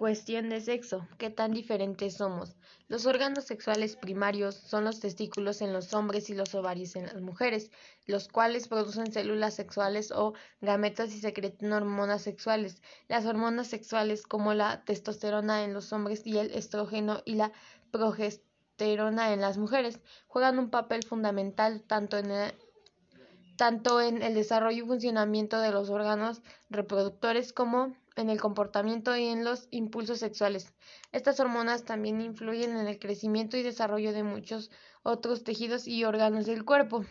Cuestión de sexo. ¿Qué tan diferentes somos? Los órganos sexuales primarios son los testículos en los hombres y los ovarios en las mujeres, los cuales producen células sexuales o gametas y secretan hormonas sexuales. Las hormonas sexuales como la testosterona en los hombres y el estrógeno y la progesterona en las mujeres juegan un papel fundamental tanto en el tanto en el desarrollo y funcionamiento de los órganos reproductores como en el comportamiento y en los impulsos sexuales. Estas hormonas también influyen en el crecimiento y desarrollo de muchos otros tejidos y órganos del cuerpo.